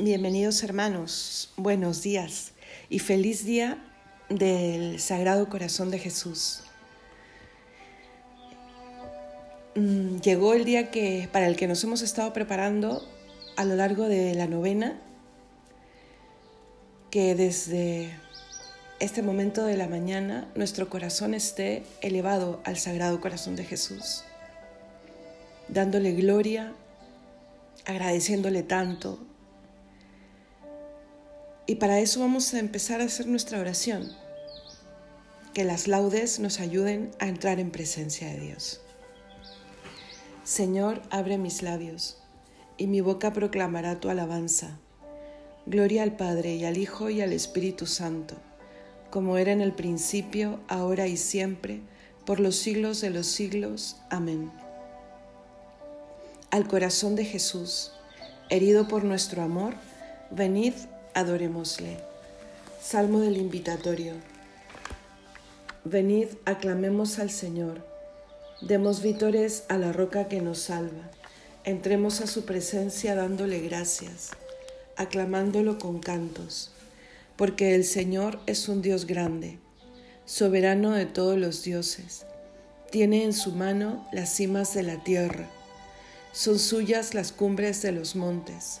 Bienvenidos hermanos, buenos días y feliz día del Sagrado Corazón de Jesús. Mm, llegó el día que, para el que nos hemos estado preparando a lo largo de la novena, que desde este momento de la mañana nuestro corazón esté elevado al Sagrado Corazón de Jesús, dándole gloria, agradeciéndole tanto, y para eso vamos a empezar a hacer nuestra oración. Que las laudes nos ayuden a entrar en presencia de Dios. Señor, abre mis labios, y mi boca proclamará tu alabanza. Gloria al Padre y al Hijo y al Espíritu Santo, como era en el principio, ahora y siempre, por los siglos de los siglos. Amén. Al corazón de Jesús, herido por nuestro amor, venid adorémosle. Salmo del invitatorio. Venid, aclamemos al Señor. Demos vítores a la roca que nos salva. Entremos a su presencia dándole gracias, aclamándolo con cantos, porque el Señor es un Dios grande, soberano de todos los dioses. Tiene en su mano las cimas de la tierra, son suyas las cumbres de los montes.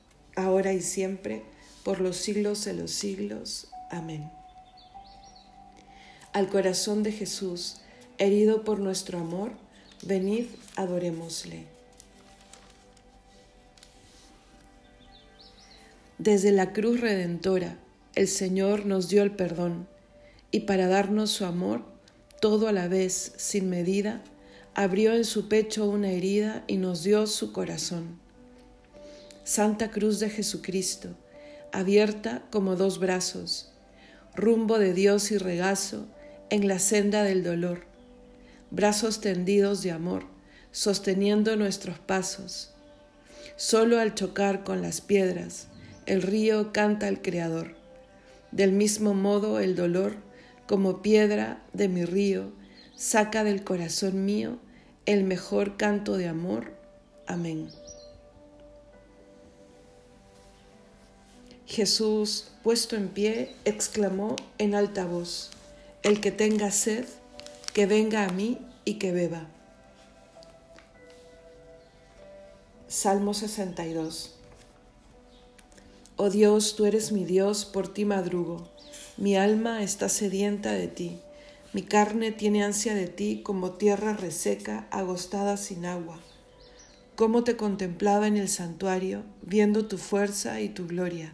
ahora y siempre, por los siglos de los siglos. Amén. Al corazón de Jesús, herido por nuestro amor, venid, adorémosle. Desde la cruz redentora, el Señor nos dio el perdón, y para darnos su amor, todo a la vez, sin medida, abrió en su pecho una herida y nos dio su corazón. Santa Cruz de Jesucristo, abierta como dos brazos, rumbo de Dios y regazo en la senda del dolor, brazos tendidos de amor, sosteniendo nuestros pasos. Solo al chocar con las piedras, el río canta al Creador. Del mismo modo el dolor, como piedra de mi río, saca del corazón mío el mejor canto de amor. Amén. Jesús, puesto en pie, exclamó en alta voz, El que tenga sed, que venga a mí y que beba. Salmo 62 Oh Dios, tú eres mi Dios, por ti madrugo. Mi alma está sedienta de ti. Mi carne tiene ansia de ti como tierra reseca, agostada sin agua. Cómo te contemplaba en el santuario, viendo tu fuerza y tu gloria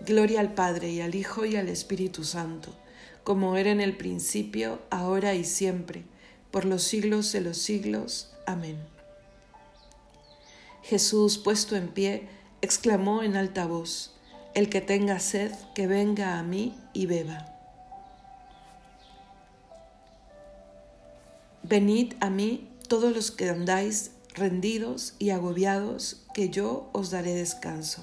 Gloria al Padre y al Hijo y al Espíritu Santo, como era en el principio, ahora y siempre, por los siglos de los siglos. Amén. Jesús, puesto en pie, exclamó en alta voz, El que tenga sed, que venga a mí y beba. Venid a mí todos los que andáis rendidos y agobiados, que yo os daré descanso.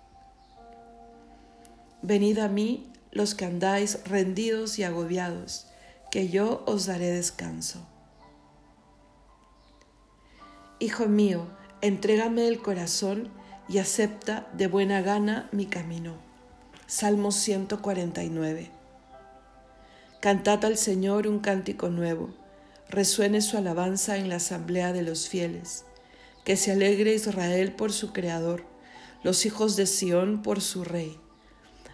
Venid a mí los que andáis rendidos y agobiados, que yo os daré descanso. Hijo mío, entrégame el corazón y acepta de buena gana mi camino. Salmo 149. Cantad al Señor un cántico nuevo, resuene su alabanza en la asamblea de los fieles que se alegre Israel por su Creador, los hijos de Sión por su Rey.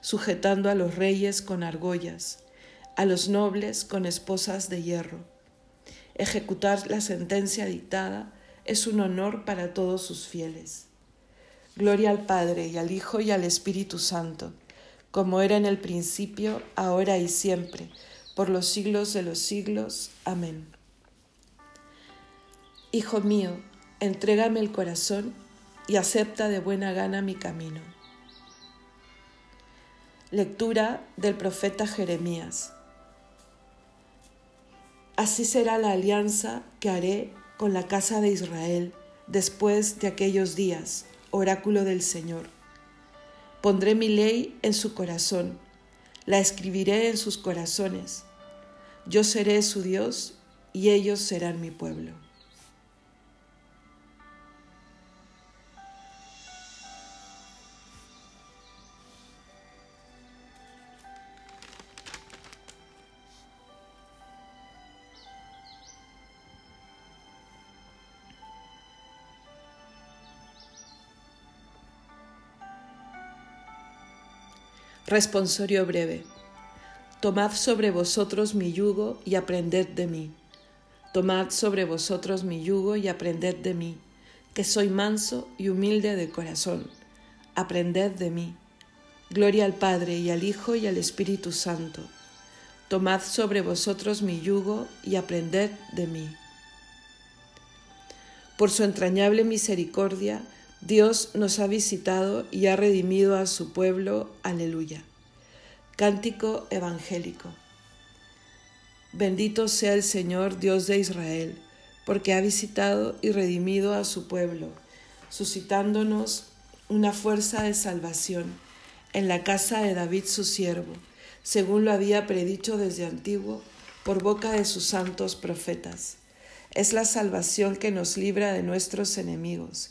sujetando a los reyes con argollas, a los nobles con esposas de hierro. Ejecutar la sentencia dictada es un honor para todos sus fieles. Gloria al Padre y al Hijo y al Espíritu Santo, como era en el principio, ahora y siempre, por los siglos de los siglos. Amén. Hijo mío, entrégame el corazón y acepta de buena gana mi camino. Lectura del profeta Jeremías. Así será la alianza que haré con la casa de Israel después de aquellos días, oráculo del Señor. Pondré mi ley en su corazón, la escribiré en sus corazones. Yo seré su Dios y ellos serán mi pueblo. Responsorio breve. Tomad sobre vosotros mi yugo y aprended de mí. Tomad sobre vosotros mi yugo y aprended de mí, que soy manso y humilde de corazón. Aprended de mí. Gloria al Padre y al Hijo y al Espíritu Santo, Tomad sobre vosotros mi yugo y aprended de mí. Por su entrañable misericordia, Dios nos ha visitado y ha redimido a su pueblo. Aleluya. Cántico evangélico. Bendito sea el Señor Dios de Israel, porque ha visitado y redimido a su pueblo, suscitándonos una fuerza de salvación en la casa de David su siervo, según lo había predicho desde antiguo por boca de sus santos profetas. Es la salvación que nos libra de nuestros enemigos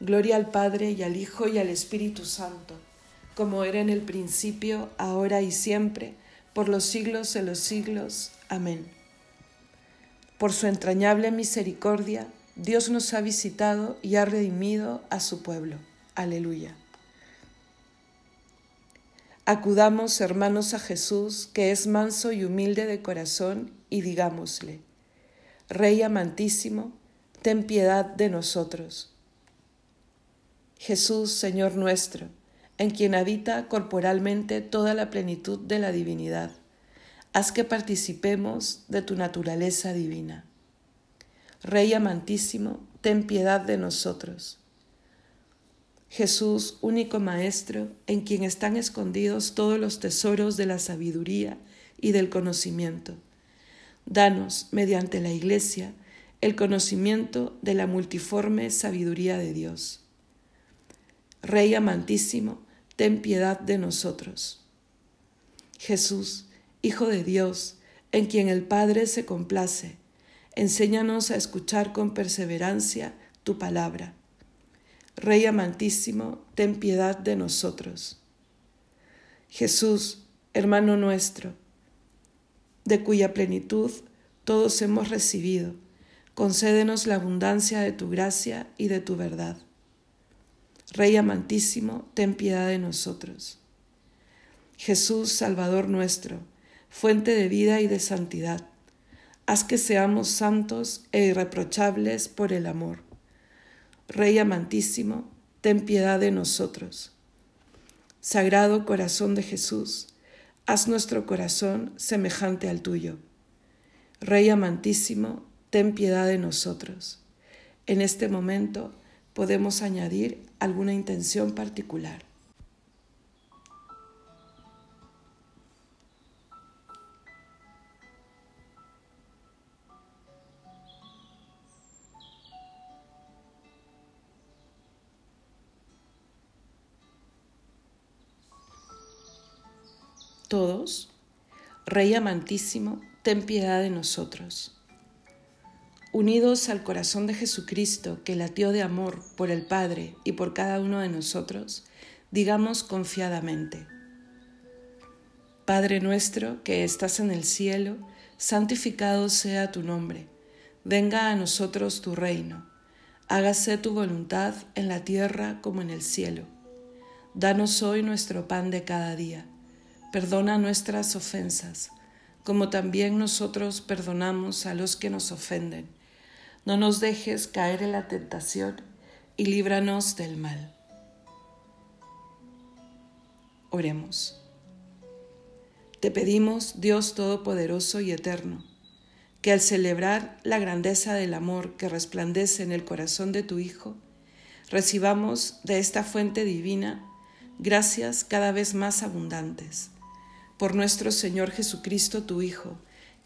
Gloria al Padre y al Hijo y al Espíritu Santo, como era en el principio, ahora y siempre, por los siglos de los siglos. Amén. Por su entrañable misericordia, Dios nos ha visitado y ha redimido a su pueblo. Aleluya. Acudamos, hermanos, a Jesús, que es manso y humilde de corazón, y digámosle, Rey amantísimo, ten piedad de nosotros. Jesús, Señor nuestro, en quien habita corporalmente toda la plenitud de la divinidad, haz que participemos de tu naturaleza divina. Rey amantísimo, ten piedad de nosotros. Jesús, único Maestro, en quien están escondidos todos los tesoros de la sabiduría y del conocimiento. Danos, mediante la Iglesia, el conocimiento de la multiforme sabiduría de Dios. Rey amantísimo, ten piedad de nosotros. Jesús, Hijo de Dios, en quien el Padre se complace, enséñanos a escuchar con perseverancia tu palabra Rey amantísimo, ten piedad de nosotros. Jesús, hermano nuestro, de cuya plenitud todos hemos recibido, concédenos la abundancia de tu gracia y de tu verdad. Rey amantísimo, ten piedad de nosotros. Jesús, Salvador nuestro, fuente de vida y de santidad, haz que seamos santos e irreprochables por el amor Rey amantísimo, ten piedad de nosotros. Sagrado corazón de Jesús, haz nuestro corazón semejante al tuyo. Rey amantísimo, ten piedad de nosotros. En este momento podemos añadir alguna intención particular. todos, Rey amantísimo, ten piedad de nosotros. Unidos al corazón de Jesucristo que latió de amor por el Padre y por cada uno de nosotros, digamos confiadamente, Padre nuestro que estás en el cielo, santificado sea tu nombre, venga a nosotros tu reino, hágase tu voluntad en la tierra como en el cielo. Danos hoy nuestro pan de cada día Perdona nuestras ofensas, como también nosotros perdonamos a los que nos ofenden. No nos dejes caer en la tentación y líbranos del mal. Oremos. Te pedimos, Dios Todopoderoso y Eterno, que al celebrar la grandeza del amor que resplandece en el corazón de tu Hijo, recibamos de esta fuente divina gracias cada vez más abundantes por nuestro Señor Jesucristo, tu Hijo,